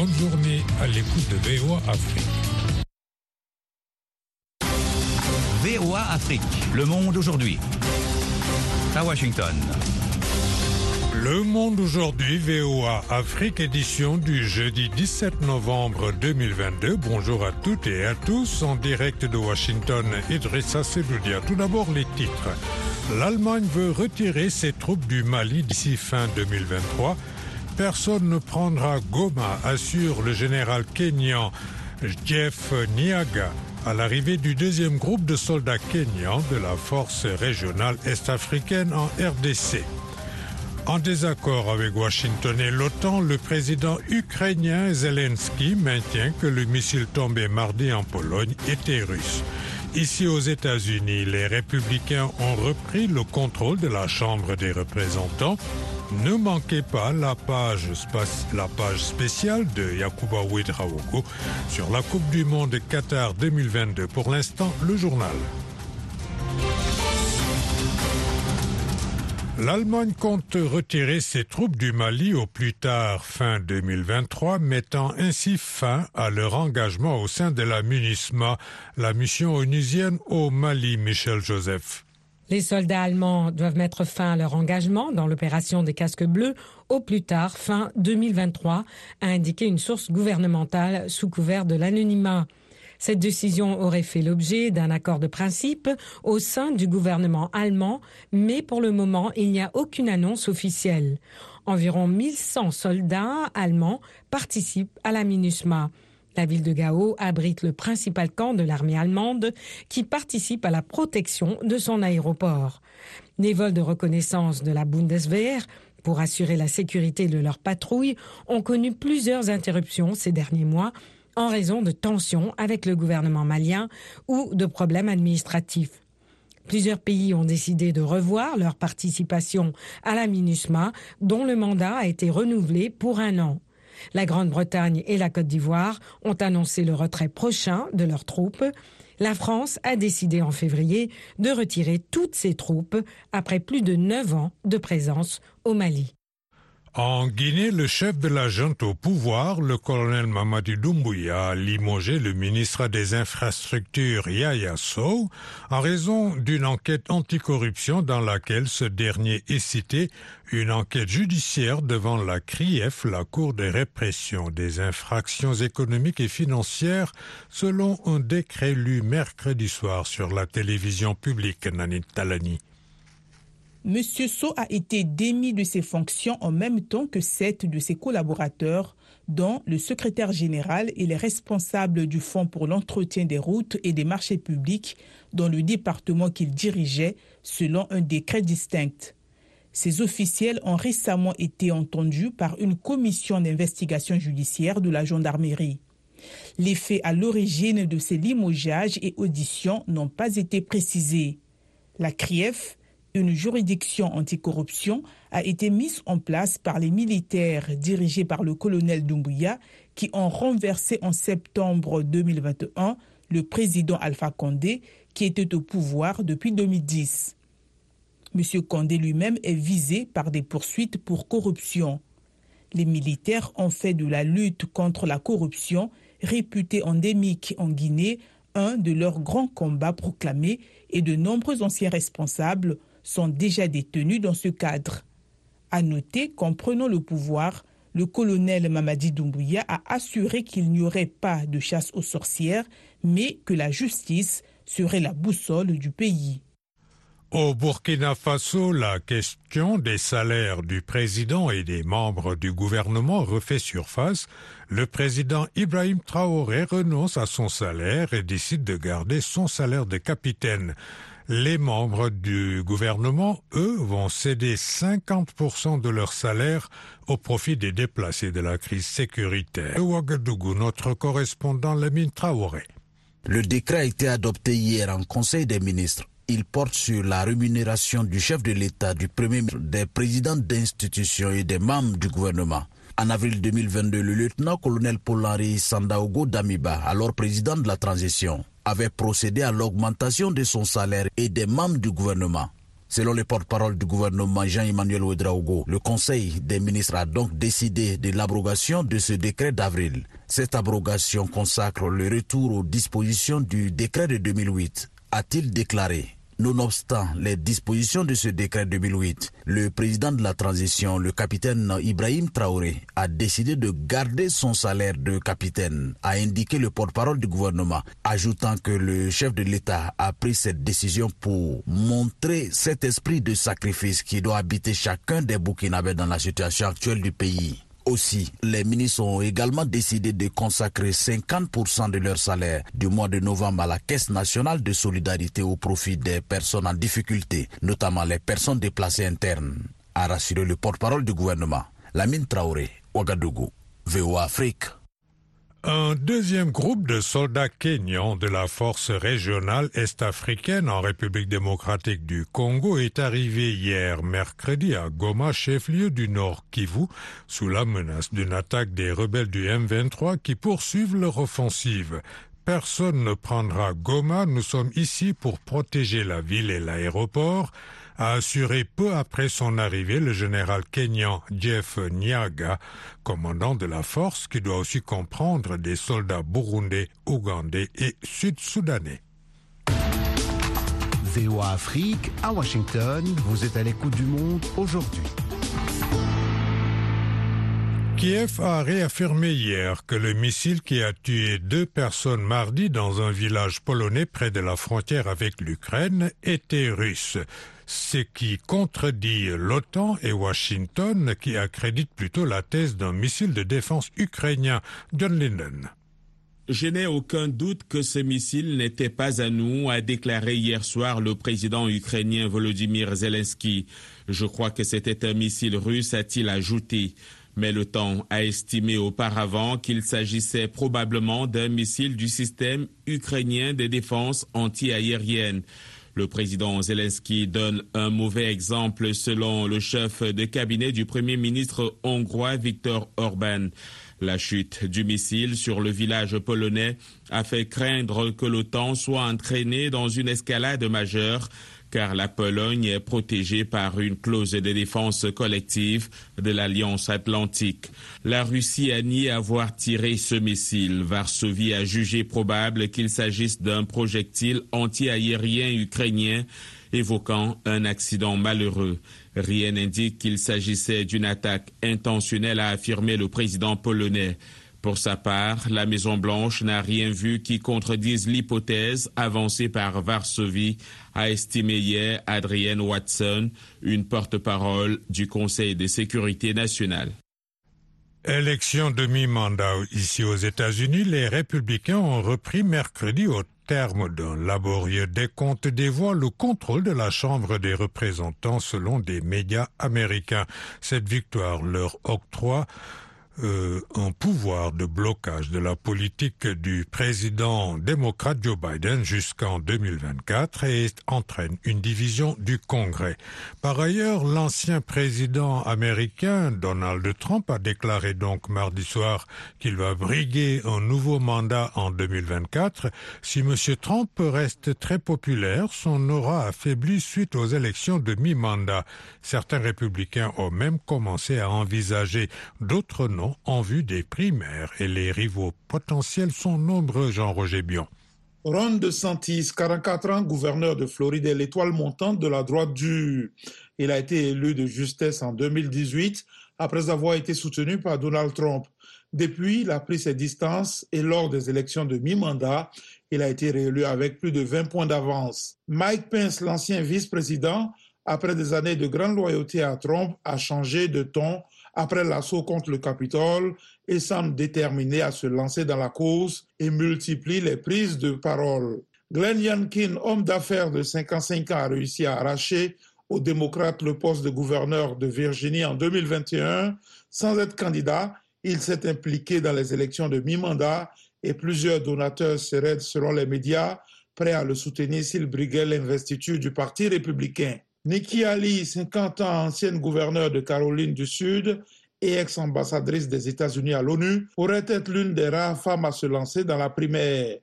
bonne journée à l'écoute de VOA Afrique. VOA Afrique, le monde aujourd'hui. À Washington. Le Monde aujourd'hui, VOA Afrique, édition du jeudi 17 novembre 2022. Bonjour à toutes et à tous, en direct de Washington, Idrissa Sedoudia. Tout d'abord les titres. L'Allemagne veut retirer ses troupes du Mali d'ici fin 2023. Personne ne prendra Goma, assure le général kényan Jeff Niaga à l'arrivée du deuxième groupe de soldats kenyans de la force régionale est-africaine en RDC. En désaccord avec Washington et l'OTAN, le président ukrainien Zelensky maintient que le missile tombé mardi en Pologne était russe. Ici aux États-Unis, les républicains ont repris le contrôle de la Chambre des représentants. Ne manquez pas la page, spéciale de Yakuba Ouedraogo sur la Coupe du Monde Qatar 2022. Pour l'instant, le journal. L'Allemagne compte retirer ses troupes du Mali au plus tard fin 2023, mettant ainsi fin à leur engagement au sein de la MINUSMA, la mission onusienne au Mali, Michel Joseph. Les soldats allemands doivent mettre fin à leur engagement dans l'opération des casques bleus au plus tard fin 2023, a indiqué une source gouvernementale sous couvert de l'anonymat. Cette décision aurait fait l'objet d'un accord de principe au sein du gouvernement allemand, mais pour le moment, il n'y a aucune annonce officielle. Environ 1100 soldats allemands participent à la MINUSMA. La ville de Gao abrite le principal camp de l'armée allemande qui participe à la protection de son aéroport. Les vols de reconnaissance de la Bundeswehr pour assurer la sécurité de leurs patrouilles ont connu plusieurs interruptions ces derniers mois en raison de tensions avec le gouvernement malien ou de problèmes administratifs. Plusieurs pays ont décidé de revoir leur participation à la MINUSMA, dont le mandat a été renouvelé pour un an. La Grande-Bretagne et la Côte d'Ivoire ont annoncé le retrait prochain de leurs troupes. La France a décidé en février de retirer toutes ses troupes après plus de neuf ans de présence au Mali. En Guinée, le chef de la junte au pouvoir, le colonel Mamadi Doumbouya, a limogé le ministre des Infrastructures Yaya Sow en raison d'une enquête anticorruption dans laquelle ce dernier est cité une enquête judiciaire devant la CRIEF, la Cour de répression des infractions économiques et financières, selon un décret lu mercredi soir sur la télévision publique Nanit Talani. M. So a été démis de ses fonctions en même temps que sept de ses collaborateurs, dont le secrétaire général et les responsables du Fonds pour l'entretien des routes et des marchés publics dans le département qu'il dirigeait, selon un décret distinct. Ces officiels ont récemment été entendus par une commission d'investigation judiciaire de la gendarmerie. Les faits à l'origine de ces limogeages et auditions n'ont pas été précisés. La CRIEF, une juridiction anticorruption a été mise en place par les militaires dirigés par le colonel Doumbouya qui ont renversé en septembre 2021 le président Alpha Condé qui était au pouvoir depuis 2010. M. Condé lui-même est visé par des poursuites pour corruption. Les militaires ont fait de la lutte contre la corruption, réputée endémique en Guinée, un de leurs grands combats proclamés et de nombreux anciens responsables sont déjà détenus dans ce cadre. À noter qu'en prenant le pouvoir, le colonel Mamadi Doumbouya a assuré qu'il n'y aurait pas de chasse aux sorcières, mais que la justice serait la boussole du pays. Au Burkina Faso, la question des salaires du président et des membres du gouvernement refait surface. Le président Ibrahim Traoré renonce à son salaire et décide de garder son salaire de capitaine. Les membres du gouvernement, eux, vont céder 50% de leur salaire au profit des déplacés de la crise sécuritaire. Ouagadougou, notre correspondant Traoré. Le décret a été adopté hier en Conseil des ministres. Il porte sur la rémunération du chef de l'État, du premier ministre, des présidents d'institutions et des membres du gouvernement. En avril 2022, le lieutenant-colonel Paul-Henri Sandaogo Damiba, alors président de la transition, avait procédé à l'augmentation de son salaire et des membres du gouvernement. Selon le porte-parole du gouvernement Jean-Emmanuel Ouedraogo, le Conseil des ministres a donc décidé de l'abrogation de ce décret d'avril. Cette abrogation consacre le retour aux dispositions du décret de 2008, a-t-il déclaré. Nonobstant les dispositions de ce décret 2008, le président de la transition, le capitaine Ibrahim Traoré, a décidé de garder son salaire de capitaine, a indiqué le porte-parole du gouvernement, ajoutant que le chef de l'État a pris cette décision pour montrer cet esprit de sacrifice qui doit habiter chacun des Burkinabés dans la situation actuelle du pays. Aussi, les ministres ont également décidé de consacrer 50% de leur salaire du mois de novembre à la Caisse nationale de solidarité au profit des personnes en difficulté, notamment les personnes déplacées internes, a rassuré le porte-parole du gouvernement, Lamine Traoré, Ouagadougou, VOA Afrique. Un deuxième groupe de soldats kenyans de la force régionale est-africaine en République démocratique du Congo est arrivé hier mercredi à Goma, chef-lieu du Nord Kivu, sous la menace d'une attaque des rebelles du M23 qui poursuivent leur offensive. Personne ne prendra Goma, nous sommes ici pour protéger la ville et l'aéroport a assuré peu après son arrivée le général kenyan Jeff Nyaga, commandant de la force qui doit aussi comprendre des soldats burundais, ougandais et sud-soudanais. VOA Afrique à Washington, vous êtes à l'écoute du monde aujourd'hui. Kiev a réaffirmé hier que le missile qui a tué deux personnes mardi dans un village polonais près de la frontière avec l'Ukraine était russe ce qui contredit l'OTAN et Washington qui accrédite plutôt la thèse d'un missile de défense ukrainien, John Linden. Je n'ai aucun doute que ce missile n'était pas à nous, a déclaré hier soir le président ukrainien Volodymyr Zelensky. Je crois que c'était un missile russe, a-t-il ajouté. Mais temps a estimé auparavant qu'il s'agissait probablement d'un missile du système ukrainien de défense anti-aérienne. Le président Zelensky donne un mauvais exemple selon le chef de cabinet du Premier ministre hongrois Viktor Orban. La chute du missile sur le village polonais a fait craindre que l'OTAN soit entraîné dans une escalade majeure car la Pologne est protégée par une clause de défense collective de l'Alliance atlantique. La Russie a nié avoir tiré ce missile. Varsovie a jugé probable qu'il s'agisse d'un projectile anti-aérien ukrainien évoquant un accident malheureux. Rien n'indique qu'il s'agissait d'une attaque intentionnelle, a affirmé le président polonais. Pour sa part, la Maison-Blanche n'a rien vu qui contredise l'hypothèse avancée par Varsovie, a estimé hier Adrienne Watson, une porte-parole du Conseil de sécurité nationale. Élection de mi-mandat ici aux États-Unis, les républicains ont repris mercredi au terme d'un laborieux décompte des voix le contrôle de la Chambre des représentants selon des médias américains. Cette victoire leur octroie euh, un pouvoir de blocage de la politique du président démocrate Joe Biden jusqu'en 2024 et entraîne une division du Congrès. Par ailleurs, l'ancien président américain Donald Trump a déclaré donc mardi soir qu'il va briguer un nouveau mandat en 2024. Si M. Trump reste très populaire, son aura affaibli suite aux élections de mi-mandat. Certains républicains ont même commencé à envisager d'autres noms en vue des primaires et les rivaux potentiels sont nombreux, Jean-Roger Bion. Ron DeSantis, 44 ans, gouverneur de Floride, est l'étoile montante de la droite dure. Il a été élu de justesse en 2018 après avoir été soutenu par Donald Trump. Depuis, il a pris ses distances et lors des élections de mi-mandat, il a été réélu avec plus de 20 points d'avance. Mike Pence, l'ancien vice-président, après des années de grande loyauté à Trump, a changé de ton après l'assaut contre le Capitole et semble déterminé à se lancer dans la cause et multiplie les prises de parole. Glenn Youngkin, homme d'affaires de 55 ans, a réussi à arracher aux démocrates le poste de gouverneur de Virginie en 2021. Sans être candidat, il s'est impliqué dans les élections de mi-mandat et plusieurs donateurs seraient, selon les médias, prêts à le soutenir s'il briguait l'investiture du Parti républicain. Nikki Ali, 50 ans, ancienne gouverneure de Caroline du Sud et ex-ambassadrice des États-Unis à l'ONU, pourrait être l'une des rares femmes à se lancer dans la primaire.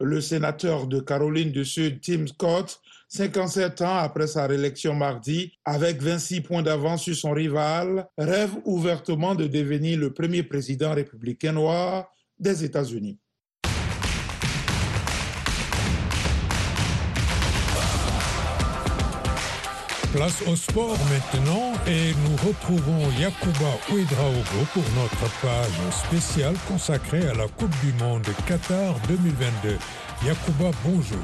Le sénateur de Caroline du Sud, Tim Scott, 57 ans après sa réélection mardi, avec 26 points d'avance sur son rival, rêve ouvertement de devenir le premier président républicain noir des États-Unis. Place au sport maintenant et nous retrouvons Yakuba Ouedraogo pour notre page spéciale consacrée à la Coupe du Monde Qatar 2022. Yakuba, bonjour.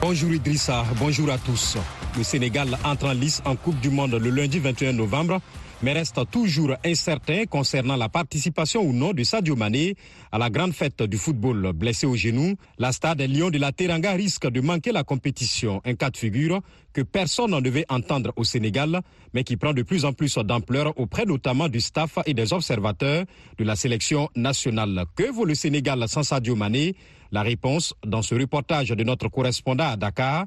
Bonjour Idrissa, bonjour à tous. Le Sénégal entre en lice en Coupe du Monde le lundi 21 novembre mais reste toujours incertain concernant la participation ou non de Sadio Mané à la grande fête du football. Blessé au genou, la stade Lyon de la Teranga risque de manquer la compétition, un cas de figure que personne n'en devait entendre au Sénégal, mais qui prend de plus en plus d'ampleur auprès notamment du staff et des observateurs de la sélection nationale. Que vaut le Sénégal sans Sadio Mané? La réponse dans ce reportage de notre correspondant à Dakar,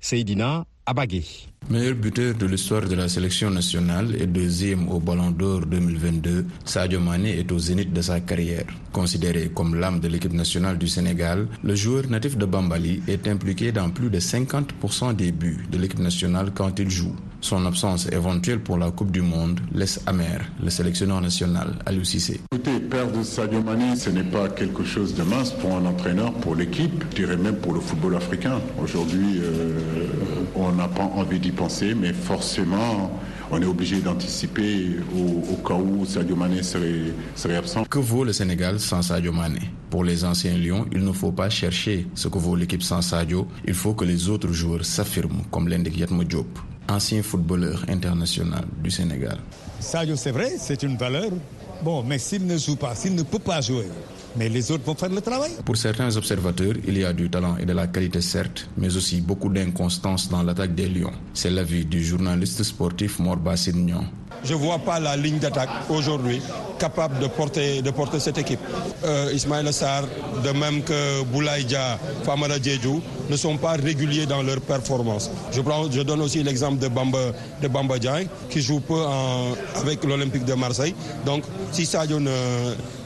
Seydina Abagé. Meilleur buteur de l'histoire de la sélection nationale et deuxième au Ballon d'Or 2022, Sadio Mané est au zénith de sa carrière. Considéré comme l'âme de l'équipe nationale du Sénégal, le joueur natif de Bambali est impliqué dans plus de 50% des buts de l'équipe nationale quand il joue. Son absence éventuelle pour la Coupe du Monde laisse amer le sélectionneur national Aliou Cissé. Écoutez, perdre Sadio Mané, ce n'est pas quelque chose de mince pour un entraîneur, pour l'équipe, je dirais même pour le football africain. Aujourd'hui, euh, on n'a pas envie d'y penser, mais forcément, on est obligé d'anticiper au, cas où Sadio Mané serait, serait, absent. Que vaut le Sénégal sans Sadio Mané? Pour les anciens Lions, il ne faut pas chercher ce que vaut l'équipe sans Sadio. Il faut que les autres joueurs s'affirment, comme l'indique Yatmo Diop, ancien footballeur international du Sénégal. Sadio, c'est vrai, c'est une valeur. Bon, mais s'il ne joue pas, s'il ne peut pas jouer, mais les autres vont faire le travail. Pour certains observateurs, il y a du talent et de la qualité certes, mais aussi beaucoup d'inconstance dans l'attaque des Lions. C'est l'avis du journaliste sportif Morba Sidnion. Je ne vois pas la ligne d'attaque aujourd'hui capable de porter, cette équipe. Euh, Ismaël Sarr, de même que Boulaïdja, Famara Djedjou, ne sont pas réguliers dans leur performance. Je, donne aussi l'exemple de Bamba, de qui joue peu avec l'Olympique de Marseille. Donc, si Sadio ne,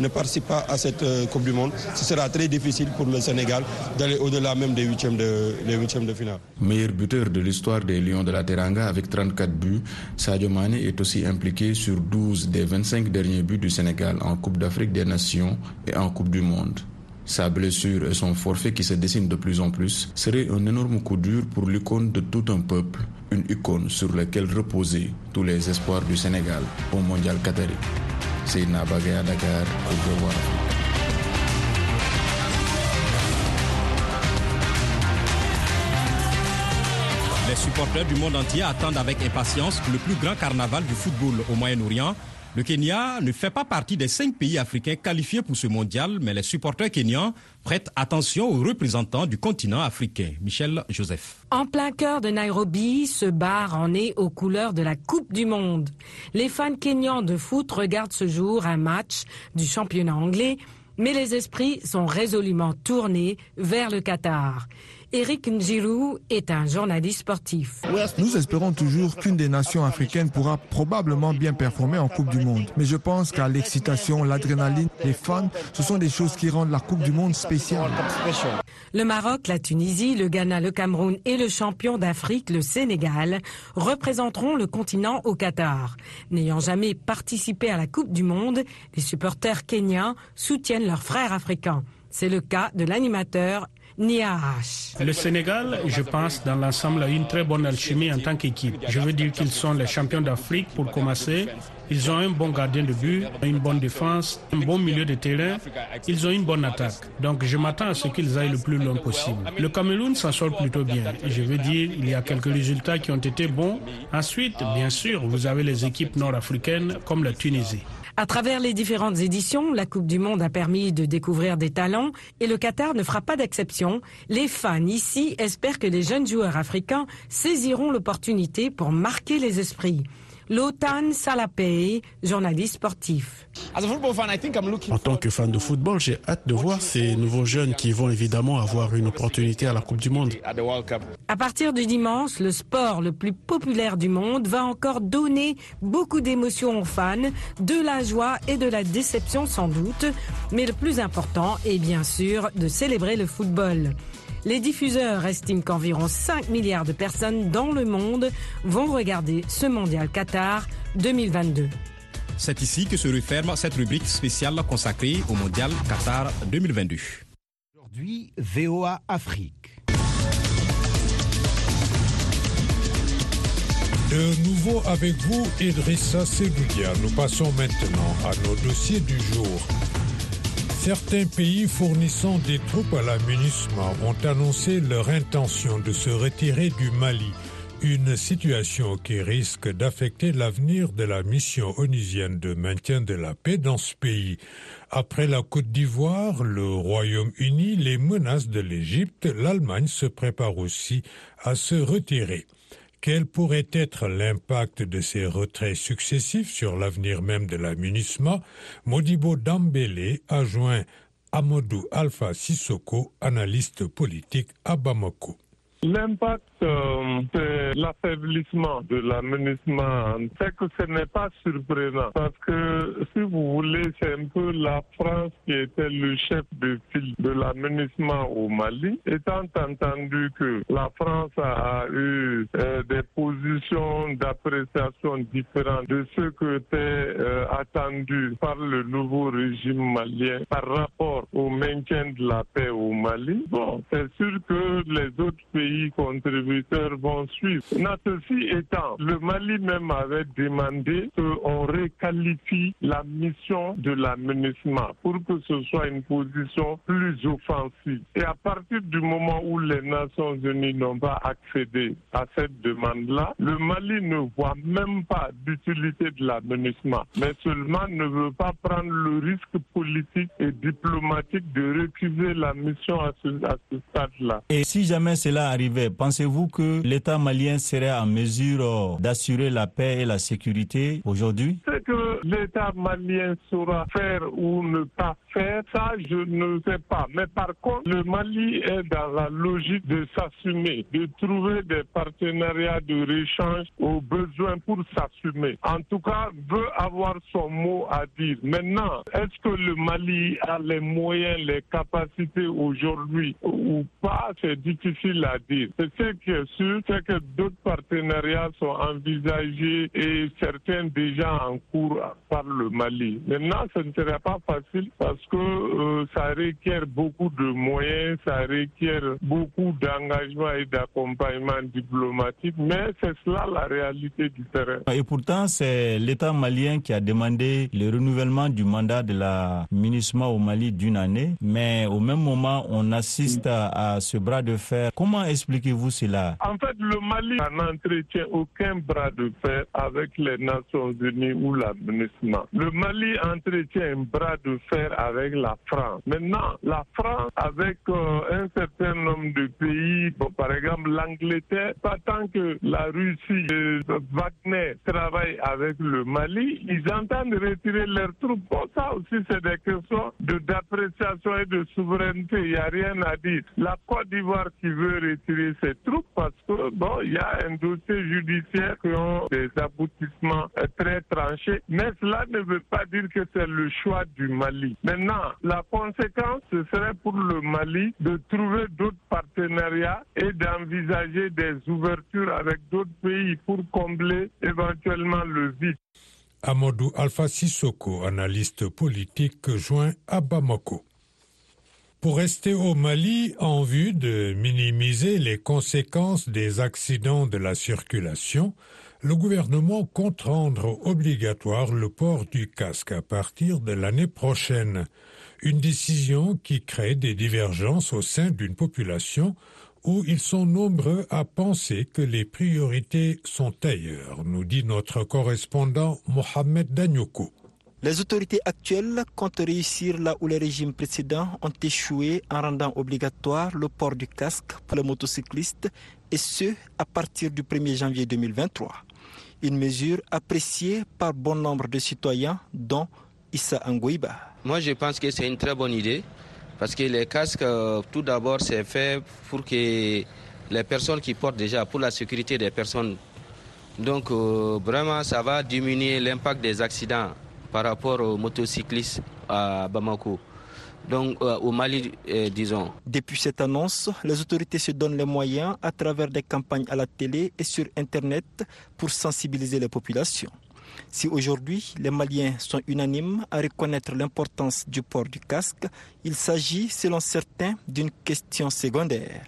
ne participe pas à cette euh, Coupe du Monde, ce sera très difficile pour le Sénégal d'aller au-delà même des huitièmes de, huitièmes de finale. Meilleur buteur de l'histoire des Lions de la Teranga avec 34 buts, Sadio Mane est aussi impliqué sur 12 des 25 derniers buts du Sénégal en Coupe d'Afrique des Nations et en Coupe du Monde. Sa blessure et son forfait qui se dessine de plus en plus seraient un énorme coup dur pour l'icône de tout un peuple, une icône sur laquelle reposaient tous les espoirs du Sénégal au Mondial Qatari. C'est Nabagé à Dakar pour Les supporters du monde entier attendent avec impatience le plus grand carnaval du football au Moyen-Orient. Le Kenya ne fait pas partie des cinq pays africains qualifiés pour ce mondial, mais les supporters kenyans prêtent attention aux représentants du continent africain. Michel Joseph. En plein cœur de Nairobi, ce bar en est aux couleurs de la Coupe du Monde. Les fans kenyans de foot regardent ce jour un match du championnat anglais, mais les esprits sont résolument tournés vers le Qatar. Eric Njirou est un journaliste sportif. Nous espérons toujours qu'une des nations africaines pourra probablement bien performer en Coupe du Monde. Mais je pense qu'à l'excitation, l'adrénaline, les fans, ce sont des choses qui rendent la Coupe du Monde spéciale. Le Maroc, la Tunisie, le Ghana, le Cameroun et le champion d'Afrique, le Sénégal, représenteront le continent au Qatar. N'ayant jamais participé à la Coupe du Monde, les supporters kenyans soutiennent leurs frères africains. C'est le cas de l'animateur le Sénégal, je pense, dans l'ensemble, a une très bonne alchimie en tant qu'équipe. Je veux dire qu'ils sont les champions d'Afrique pour commencer. Ils ont un bon gardien de but, une bonne défense, un bon milieu de terrain. Ils ont une bonne attaque. Donc je m'attends à ce qu'ils aillent le plus loin possible. Le Cameroun s'en sort plutôt bien. Je veux dire, il y a quelques résultats qui ont été bons. Ensuite, bien sûr, vous avez les équipes nord-africaines comme la Tunisie. À travers les différentes éditions, la Coupe du Monde a permis de découvrir des talents et le Qatar ne fera pas d'exception. Les fans ici espèrent que les jeunes joueurs africains saisiront l'opportunité pour marquer les esprits. Lotan Salapei, journaliste sportif. En tant que fan de football, j'ai hâte de voir ces nouveaux jeunes qui vont évidemment avoir une opportunité à la Coupe du Monde. À partir du dimanche, le sport le plus populaire du monde va encore donner beaucoup d'émotions aux fans, de la joie et de la déception sans doute. Mais le plus important est bien sûr de célébrer le football. Les diffuseurs estiment qu'environ 5 milliards de personnes dans le monde vont regarder ce mondial Qatar 2022. C'est ici que se referme cette rubrique spéciale consacrée au mondial Qatar 2022. Aujourd'hui, VOA Afrique. De nouveau avec vous, Idrissa Segoudia. Nous passons maintenant à nos dossiers du jour. Certains pays fournissant des troupes à la ont annoncé leur intention de se retirer du Mali, une situation qui risque d'affecter l'avenir de la mission onusienne de maintien de la paix dans ce pays. Après la Côte d'Ivoire, le Royaume-Uni, les menaces de l'Égypte, l'Allemagne se prépare aussi à se retirer. Quel pourrait être l'impact de ces retraits successifs sur l'avenir même de la MINUSMA Modibo Dambélé a joint Amadou Alpha Sissoko, analyste politique à Bamako. L'impact, euh, c'est l'affaiblissement de l'aménagement. C'est que ce n'est pas surprenant parce que, si vous voulez, c'est un peu la France qui était le chef de file de l'aménagement au Mali. Étant entendu que la France a eu euh, des positions d'appréciation différentes de ce que était euh, attendu par le nouveau régime malien par rapport au maintien de la paix au Mali, bon, c'est sûr que les autres pays contributeurs vont suivre. Ceci étant, le Mali même avait demandé qu'on requalifie la mission de l'aménagement pour que ce soit une position plus offensive. Et à partir du moment où les Nations Unies n'ont pas accédé à cette demande-là, le Mali ne voit même pas d'utilité de l'aménagement, mais seulement ne veut pas prendre le risque politique et diplomatique de recuser la mission à ce, à ce stade-là. Et si jamais cela arrive, pensez-vous que l'État malien serait en mesure d'assurer la paix et la sécurité aujourd'hui? Ce que l'État malien saura faire ou ne pas faire, ça je ne sais pas. Mais par contre, le Mali est dans la logique de s'assumer, de trouver des partenariats de réchange aux besoins pour s'assumer. En tout cas, veut avoir son mot à dire. Maintenant, est-ce que le Mali a les moyens, les capacités aujourd'hui ou pas? C'est difficile à dire. Ce qui est sûr, c'est que d'autres partenariats sont envisagés et certains déjà en cours par le Mali. Maintenant, ce ne serait pas facile parce que euh, ça requiert beaucoup de moyens, ça requiert beaucoup d'engagement et d'accompagnement diplomatique, mais c'est cela la réalité du terrain. Et pourtant, c'est l'État malien qui a demandé le renouvellement du mandat de la MINUSMA au Mali d'une année, mais au même moment, on assiste à, à ce bras de fer. Comment est expliquez-vous cela En fait, le Mali n'entretient aucun bras de fer avec les Nations Unies ou l'aménagement. Le Mali entretient un bras de fer avec la France. Maintenant, la France, avec euh, un certain nombre de pays, par exemple l'Angleterre, pas tant que la Russie et Wagner travaillent avec le Mali, ils entendent retirer leurs troupes. Bon, ça aussi, c'est des questions d'appréciation et de souveraineté. Il n'y a rien à dire. La Côte d'Ivoire qui veut retirer ses troupes parce que bon, il y a un dossier judiciaire qui ont des aboutissements très tranchés, mais cela ne veut pas dire que c'est le choix du Mali. Maintenant, la conséquence, ce serait pour le Mali de trouver d'autres partenariats et d'envisager des ouvertures avec d'autres pays pour combler éventuellement le vide. Amadou Alpha Sissoko, analyste politique joint à Bamako. Pour rester au Mali en vue de minimiser les conséquences des accidents de la circulation, le gouvernement compte rendre obligatoire le port du casque à partir de l'année prochaine. Une décision qui crée des divergences au sein d'une population où ils sont nombreux à penser que les priorités sont ailleurs, nous dit notre correspondant Mohamed Danyoko. Les autorités actuelles comptent réussir là où les régimes précédents ont échoué en rendant obligatoire le port du casque pour les motocyclistes et ce à partir du 1er janvier 2023. Une mesure appréciée par bon nombre de citoyens, dont Issa Angouiba. Moi, je pense que c'est une très bonne idée parce que les casques, euh, tout d'abord, c'est fait pour que les personnes qui portent déjà, pour la sécurité des personnes. Donc, euh, vraiment, ça va diminuer l'impact des accidents par rapport aux motocyclistes à Bamako donc euh, au Mali, euh, disons. Depuis cette annonce, les autorités se donnent les moyens à travers des campagnes à la télé et sur Internet pour sensibiliser les populations. Si aujourd'hui les Maliens sont unanimes à reconnaître l'importance du port du casque, il s'agit, selon certains, d'une question secondaire.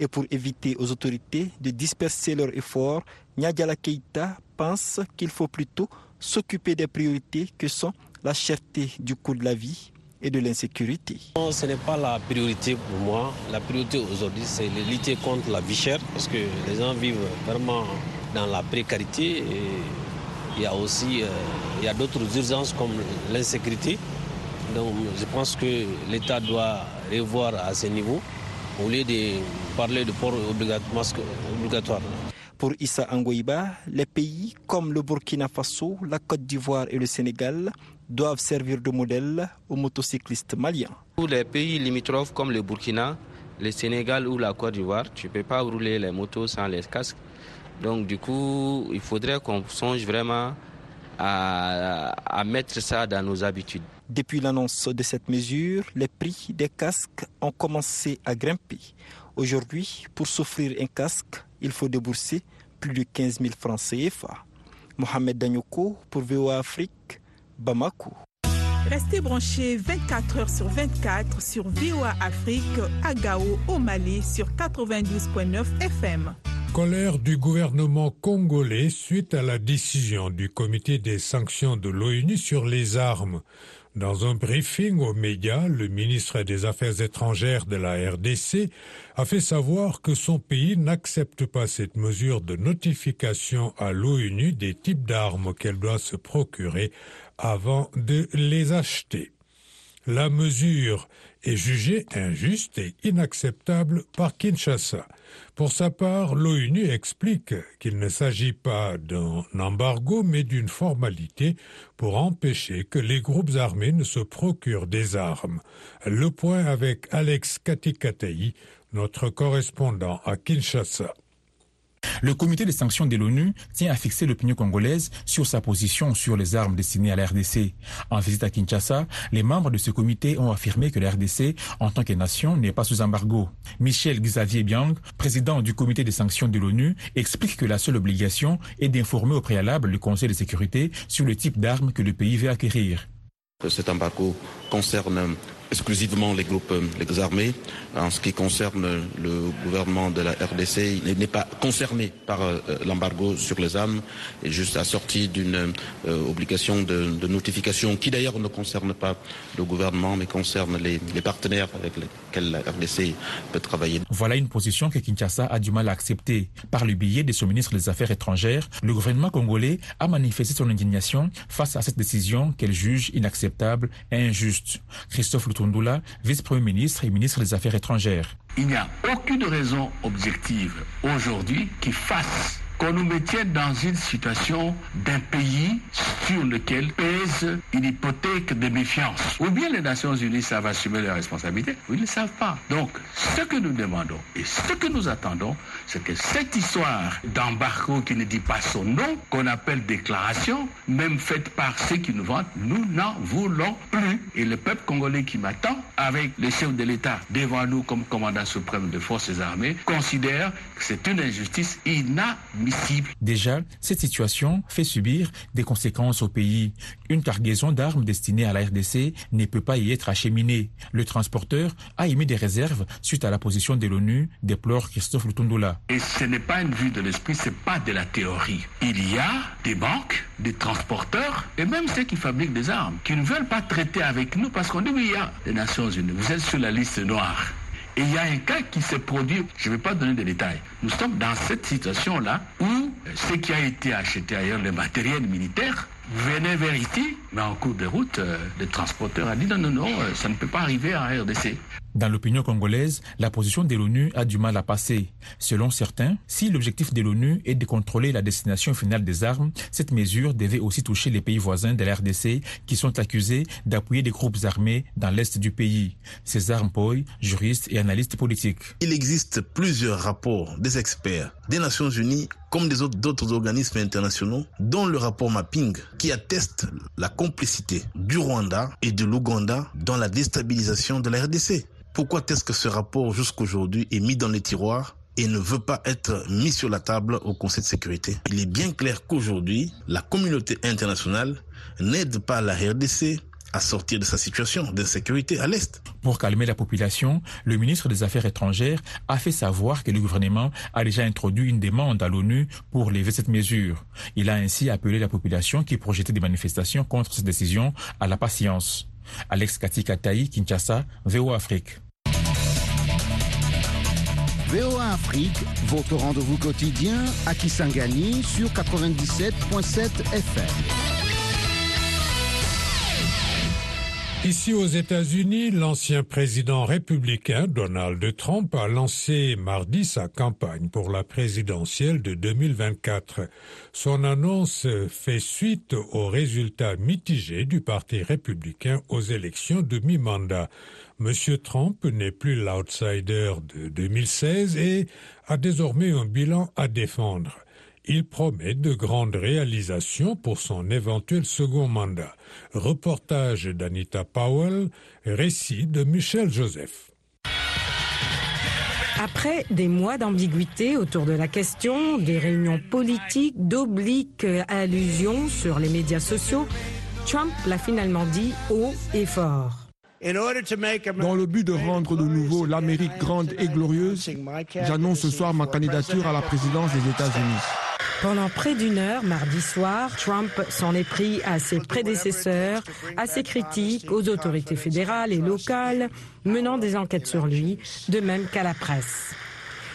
Et pour éviter aux autorités de disperser leurs efforts, Nyadiala Keita pense qu'il faut plutôt s'occuper des priorités que sont la cherté du coût de la vie et de l'insécurité. Ce n'est pas la priorité pour moi. La priorité aujourd'hui, c'est de lutter contre la vie chère parce que les gens vivent vraiment dans la précarité il y a aussi euh, il y a d'autres urgences comme l'insécurité. Donc je pense que l'État doit revoir à ce niveau au lieu de parler de port obligatoire. Pour Issa Angoïba, les pays comme le Burkina Faso, la Côte d'Ivoire et le Sénégal doivent servir de modèle aux motocyclistes maliens. Pour les pays limitrophes comme le Burkina, le Sénégal ou la Côte d'Ivoire, tu ne peux pas rouler les motos sans les casques. Donc du coup, il faudrait qu'on songe vraiment à, à mettre ça dans nos habitudes. Depuis l'annonce de cette mesure, les prix des casques ont commencé à grimper. Aujourd'hui, pour s'offrir un casque, il faut débourser plus de 15 000 francs CFA. Mohamed Danyoko pour VOA Afrique, Bamako. Restez branchés 24 heures sur 24 sur VOA Afrique à Gao, au Mali, sur 92.9 FM. Colère du gouvernement congolais suite à la décision du comité des sanctions de l'ONU sur les armes. Dans un briefing aux médias, le ministre des Affaires étrangères de la RDC a fait savoir que son pays n'accepte pas cette mesure de notification à l'ONU des types d'armes qu'elle doit se procurer avant de les acheter. La mesure est jugée injuste et inacceptable par Kinshasa. Pour sa part, l'ONU explique qu'il ne s'agit pas d'un embargo mais d'une formalité pour empêcher que les groupes armés ne se procurent des armes. Le point avec Alex Katikatayi, notre correspondant à Kinshasa. Le comité des sanctions de l'ONU tient à fixer l'opinion congolaise sur sa position sur les armes destinées à la RDC. En visite à Kinshasa, les membres de ce comité ont affirmé que la RDC, en tant que nation, n'est pas sous embargo. Michel Xavier Biang, président du comité des sanctions de l'ONU, explique que la seule obligation est d'informer au préalable le Conseil de sécurité sur le type d'armes que le pays veut acquérir. Exclusivement les groupes les armés. En ce qui concerne le gouvernement de la RDC, il n'est pas concerné par euh, l'embargo sur les armes, et juste assorti d'une euh, obligation de, notification qui d'ailleurs ne concerne pas le gouvernement, mais concerne les, les, partenaires avec lesquels la RDC peut travailler. Voilà une position que Kinshasa a du mal à accepter. Par le biais de son ministre des Affaires étrangères, le gouvernement congolais a manifesté son indignation face à cette décision qu'elle juge inacceptable et injuste. Christophe Tundula, vice-premier ministre et ministre des Affaires étrangères. Il n'y a aucune raison objective aujourd'hui qui fasse qu'on nous mettienne dans une situation d'un pays sur lequel pèse une hypothèque de méfiance. Ou bien les Nations Unies savent assumer leurs responsabilités, ou ils ne savent pas. Donc, ce que nous demandons et ce que nous attendons, c'est que cette histoire d'embargo qui ne dit pas son nom, qu'on appelle déclaration, même faite par ceux qui nous vendent, nous n'en voulons plus. Et le peuple congolais qui m'attend, avec le chef de l'État devant nous comme commandant suprême de forces armées, considère que c'est une injustice inadmissible. Déjà, cette situation fait subir des conséquences au pays. Une cargaison d'armes destinée à la RDC ne peut pas y être acheminée. Le transporteur a émis des réserves suite à la position de l'ONU, déplore Christophe Lutundula. Et ce n'est pas une vue de l'esprit, ce n'est pas de la théorie. Il y a des banques, des transporteurs et même ceux qui fabriquent des armes qui ne veulent pas traiter avec nous parce qu'on dit oui, il y a les Nations Unies, vous êtes sur la liste noire. Et il y a un cas qui s'est produit, je ne vais pas donner de détails. Nous sommes dans cette situation-là où ce qui a été acheté ailleurs, le matériel militaire, venait vers ici, mais en cours de route, euh, le transporteur a dit non, non, non, ça ne peut pas arriver à RDC. Dans l'opinion congolaise, la position de l'ONU a du mal à passer. Selon certains, si l'objectif de l'ONU est de contrôler la destination finale des armes, cette mesure devait aussi toucher les pays voisins de la RDC qui sont accusés d'appuyer des groupes armés dans l'est du pays. César Mpoy, juriste et analyste politique. Il existe plusieurs rapports des experts des Nations Unies comme des autres, d'autres organismes internationaux, dont le rapport Mapping, qui atteste la complicité du Rwanda et de l'Ouganda dans la déstabilisation de la RDC. Pourquoi est-ce que ce rapport jusqu'aujourd'hui est mis dans les tiroirs et ne veut pas être mis sur la table au Conseil de sécurité? Il est bien clair qu'aujourd'hui, la communauté internationale n'aide pas la RDC à sortir de sa situation d'insécurité à l'Est. Pour calmer la population, le ministre des Affaires étrangères a fait savoir que le gouvernement a déjà introduit une demande à l'ONU pour lever cette mesure. Il a ainsi appelé la population qui projetait des manifestations contre cette décision à la patience. Alex Katikataï, Kinshasa, VOA Afrique. VOA Afrique, votre rendez-vous quotidien à Kisangani sur 97.7 FM. Ici aux États-Unis, l'ancien président républicain Donald Trump a lancé mardi sa campagne pour la présidentielle de 2024. Son annonce fait suite aux résultats mitigés du Parti républicain aux élections de mi-mandat. Monsieur Trump n'est plus l'outsider de 2016 et a désormais un bilan à défendre. Il promet de grandes réalisations pour son éventuel second mandat. Reportage d'Anita Powell, récit de Michel Joseph. Après des mois d'ambiguïté autour de la question, des réunions politiques, d'obliques allusions sur les médias sociaux, Trump l'a finalement dit haut et fort. Dans le but de rendre de nouveau l'Amérique grande et glorieuse, j'annonce ce soir ma candidature à la présidence des États-Unis. Pendant près d'une heure, mardi soir, Trump s'en est pris à ses prédécesseurs, à ses critiques, aux autorités fédérales et locales, menant des enquêtes sur lui, de même qu'à la presse.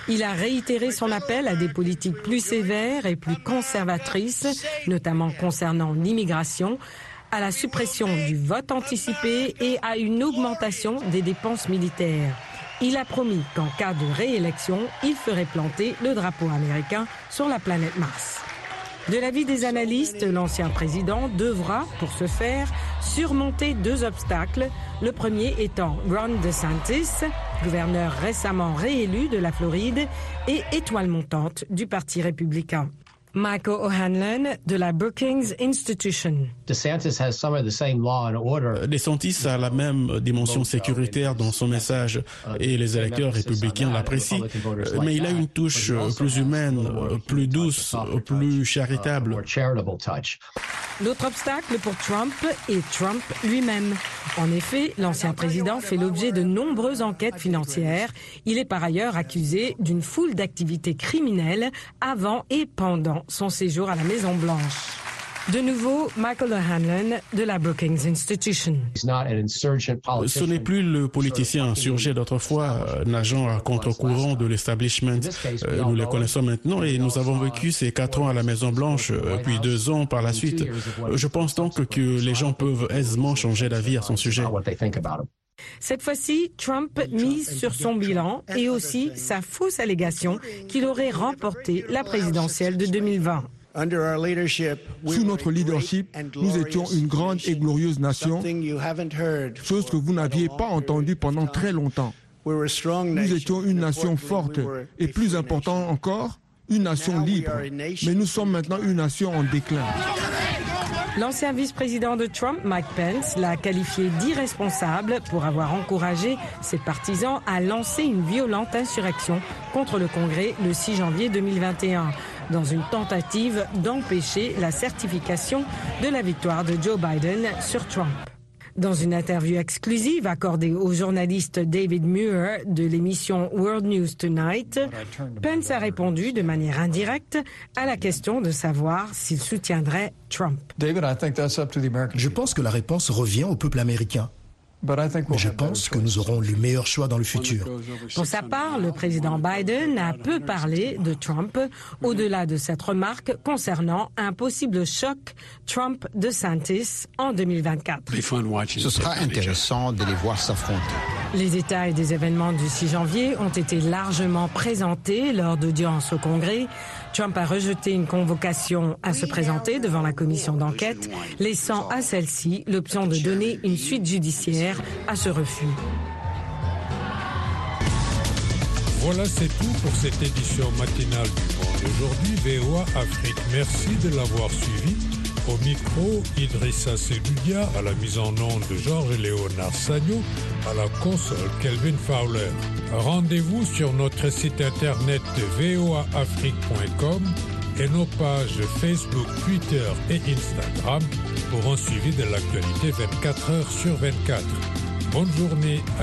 Il a réitéré son appel à des politiques plus sévères et plus conservatrices, notamment concernant l'immigration, à la suppression du vote anticipé et à une augmentation des dépenses militaires. Il a promis qu'en cas de réélection, il ferait planter le drapeau américain sur la planète Mars. De l'avis des analystes, l'ancien président devra, pour ce faire, surmonter deux obstacles. Le premier étant Ron DeSantis, gouverneur récemment réélu de la Floride et étoile montante du Parti républicain. Michael O'Hanlon de la Brookings Institution. DeSantis a la même dimension sécuritaire dans son message et les électeurs républicains l'apprécient, mais il a une touche plus humaine, plus douce, plus charitable. L'autre obstacle pour Trump est Trump lui-même. En effet, l'ancien président fait l'objet de nombreuses enquêtes financières. Il est par ailleurs accusé d'une foule d'activités criminelles avant et pendant son séjour à la Maison-Blanche. De nouveau, Michael O'Hanlon de la Brookings Institution. Ce n'est plus le politicien insurgé d'autrefois, nageant à contre-courant de l'establishment. Euh, nous le connaissons maintenant et nous avons vécu ces quatre ans à la Maison-Blanche, euh, puis deux ans par la suite. Je pense donc que les gens peuvent aisément changer d'avis à son sujet. Cette fois-ci, Trump mise sur son bilan et aussi sa fausse allégation qu'il aurait remporté la présidentielle de 2020. Sous notre leadership, nous étions une grande et glorieuse nation, chose que vous n'aviez pas entendue pendant très longtemps. Nous étions une nation forte et plus important encore, une nation libre. Mais nous sommes maintenant une nation en déclin. L'ancien vice-président de Trump, Mike Pence, l'a qualifié d'irresponsable pour avoir encouragé ses partisans à lancer une violente insurrection contre le Congrès le 6 janvier 2021 dans une tentative d'empêcher la certification de la victoire de Joe Biden sur Trump. Dans une interview exclusive accordée au journaliste David Muir de l'émission World News Tonight, Pence a répondu de manière indirecte à la question de savoir s'il soutiendrait Trump. Je pense que la réponse revient au peuple américain. Mais je pense que nous aurons le meilleur choix dans le futur. Pour sa part, le président Biden a peu parlé de Trump au-delà de cette remarque concernant un possible choc Trump-DeSantis en 2024. Ce sera intéressant de les voir s'affronter. Les détails des événements du 6 janvier ont été largement présentés lors d'audiences au Congrès. Trump a rejeté une convocation à se présenter devant la commission d'enquête, laissant à celle-ci l'option de donner une suite judiciaire à ce refus. Voilà, c'est tout pour cette édition matinale du Monde. Aujourd'hui, VOA Afrique. Merci de l'avoir suivi. Au micro, Idrissa Sedudia, à la mise en onde de Georges-Léonard Sagno, à la console Kelvin Fowler. Rendez-vous sur notre site internet voaafrique.com et nos pages Facebook, Twitter et Instagram pour un suivi de l'actualité 24 heures sur 24. Bonne journée